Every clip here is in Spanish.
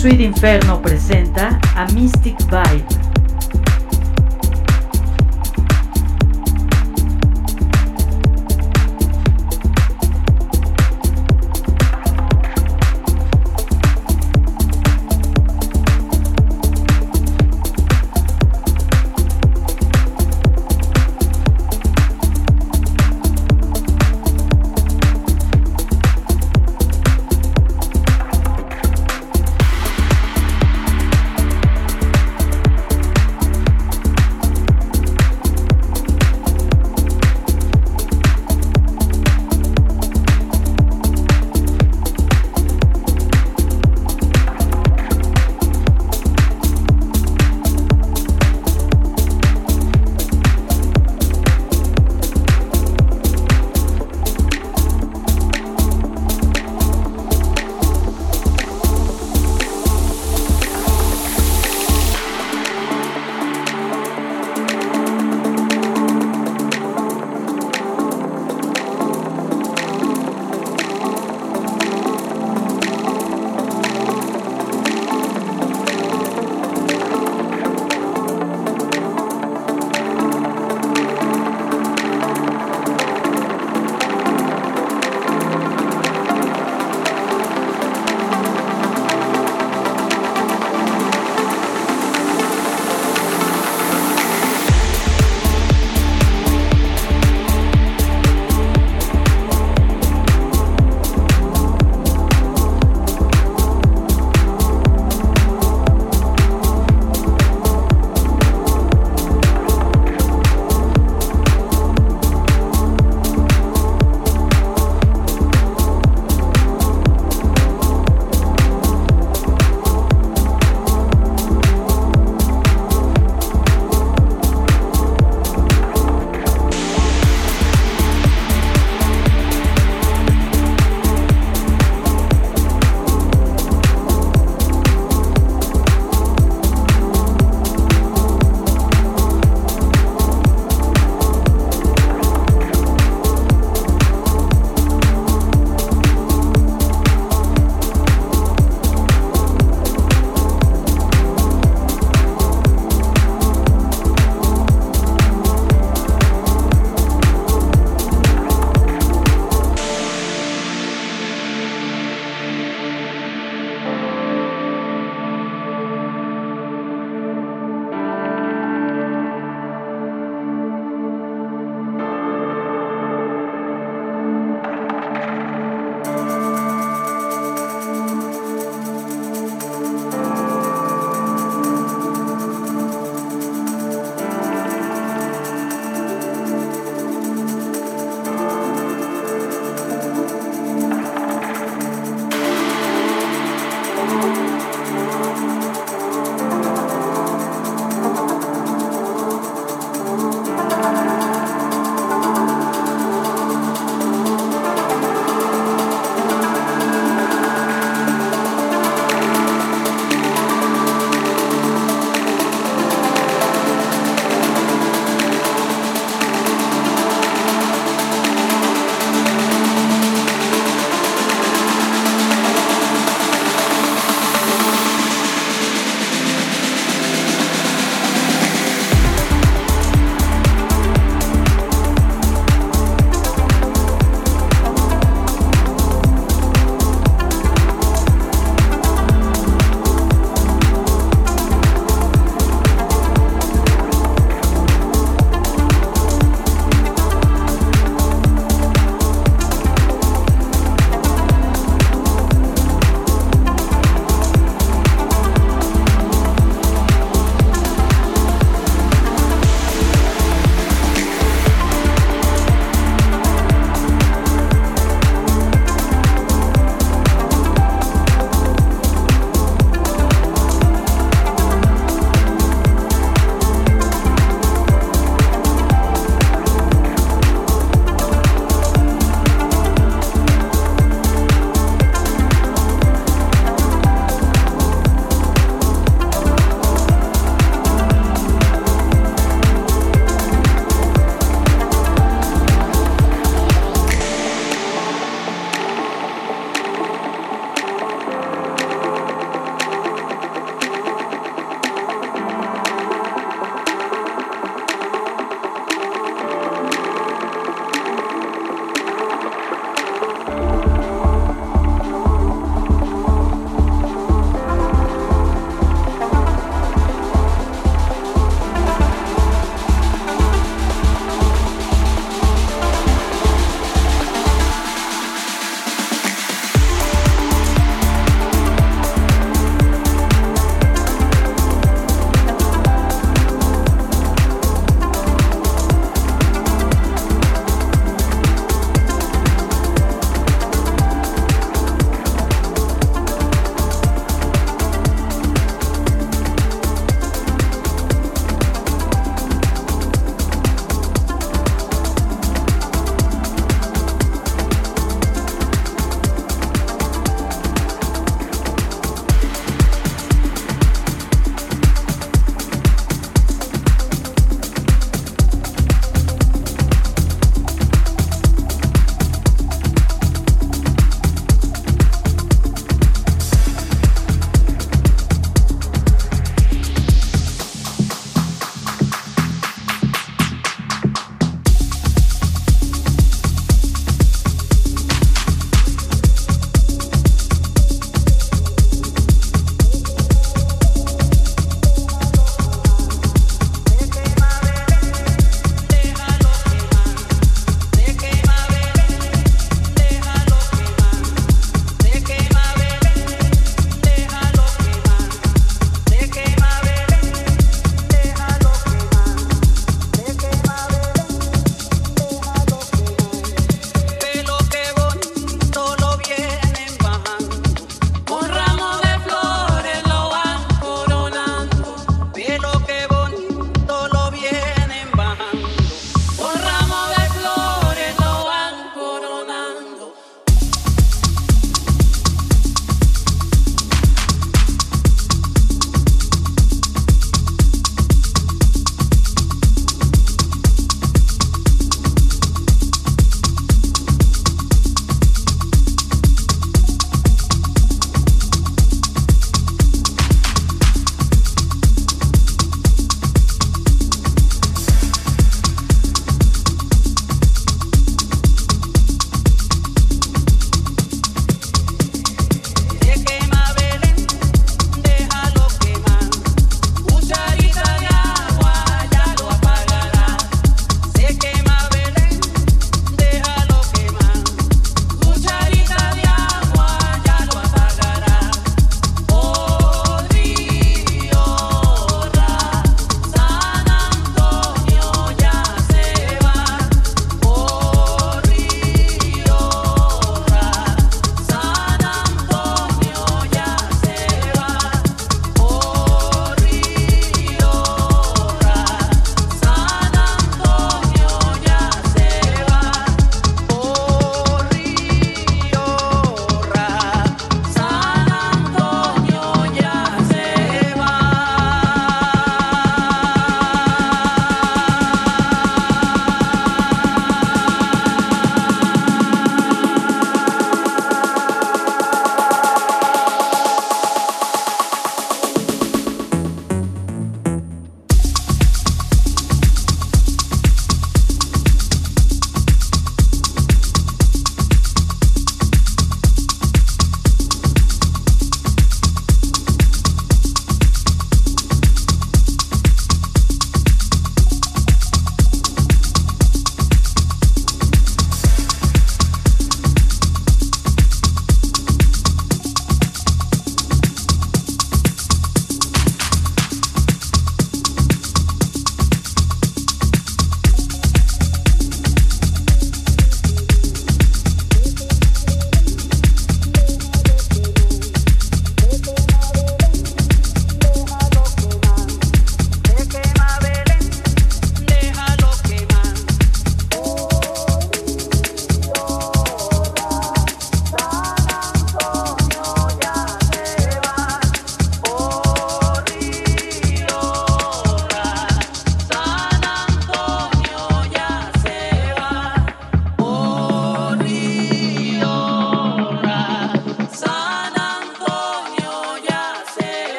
Sweet Inferno presenta a Mystic Vibe.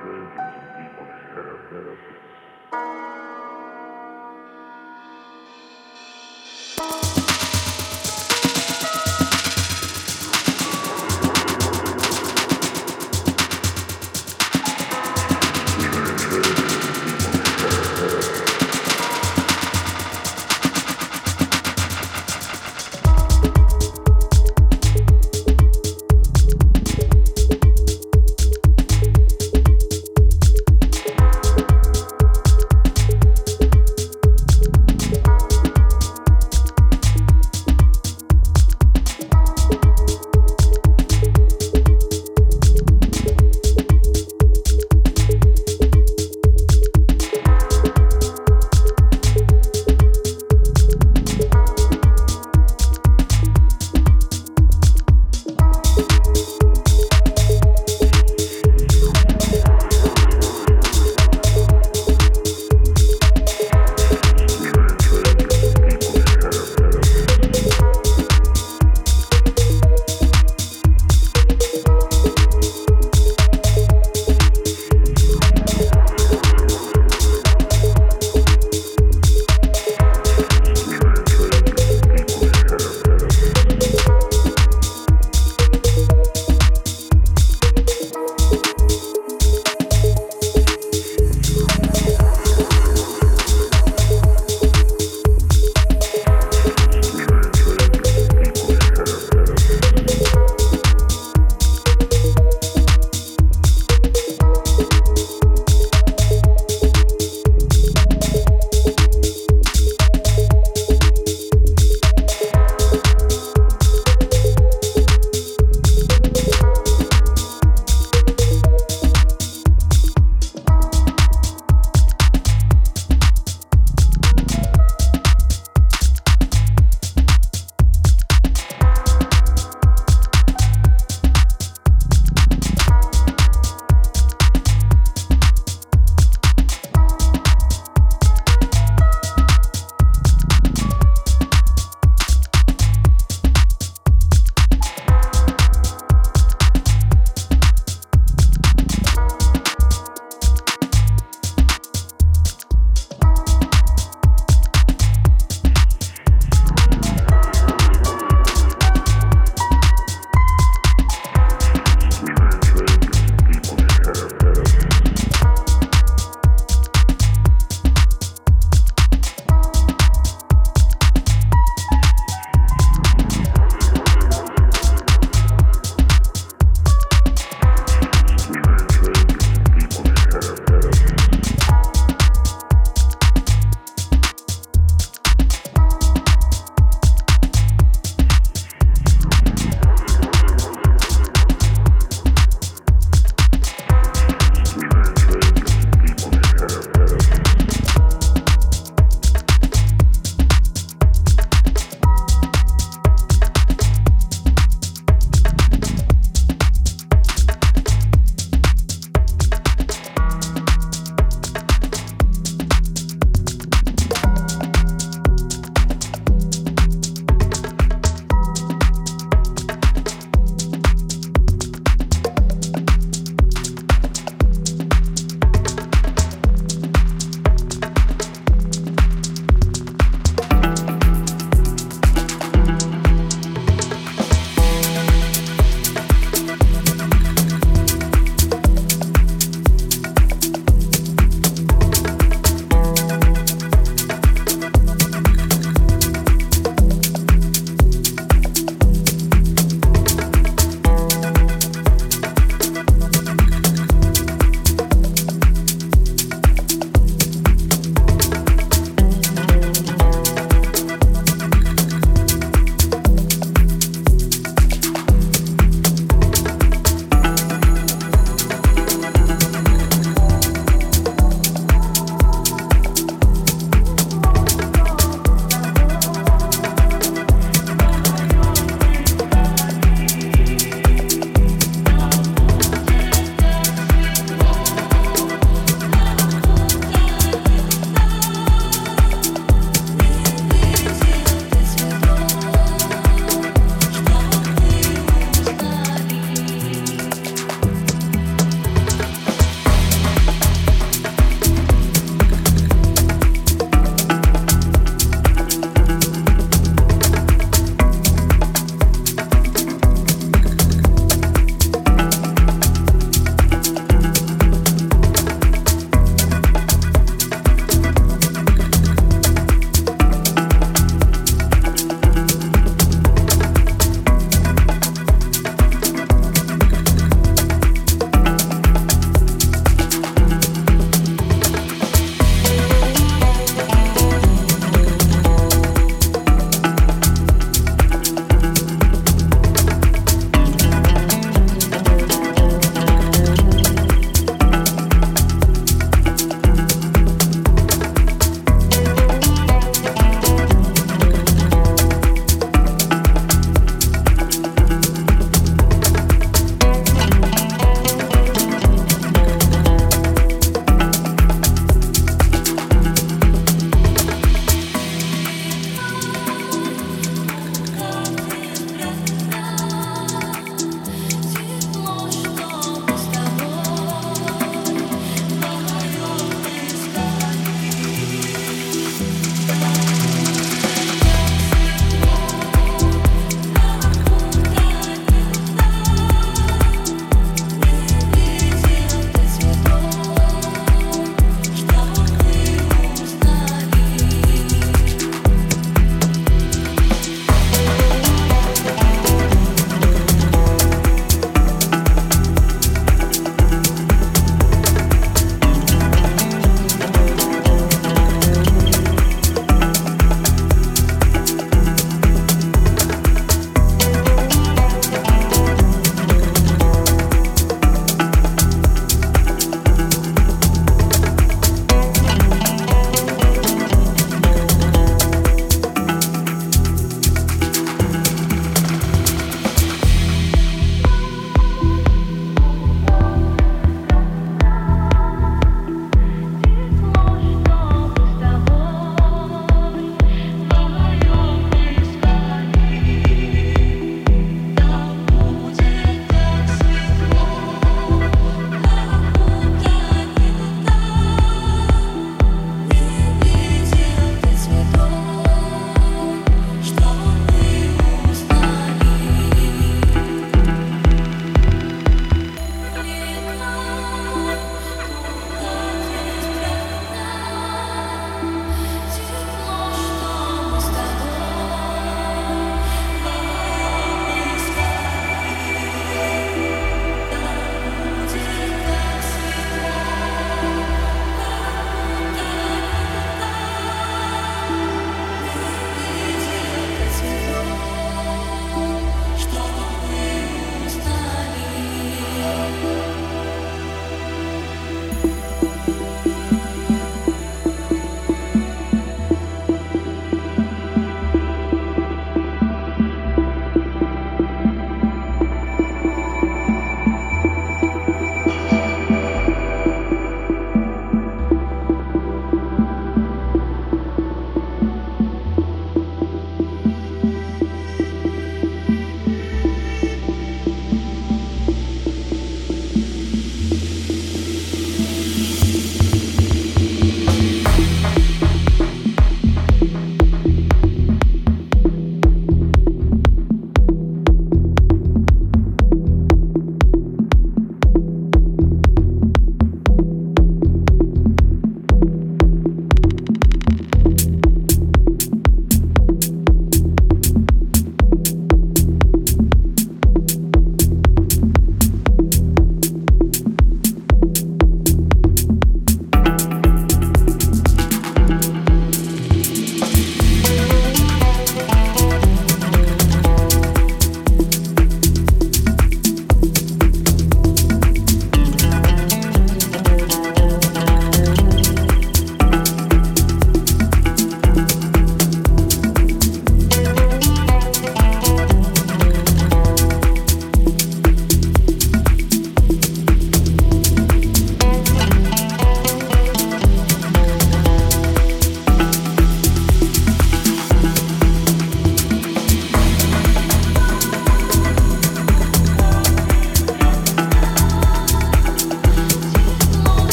strangers and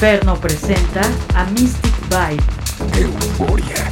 Inferno presenta a Mystic Vibe. Euforia.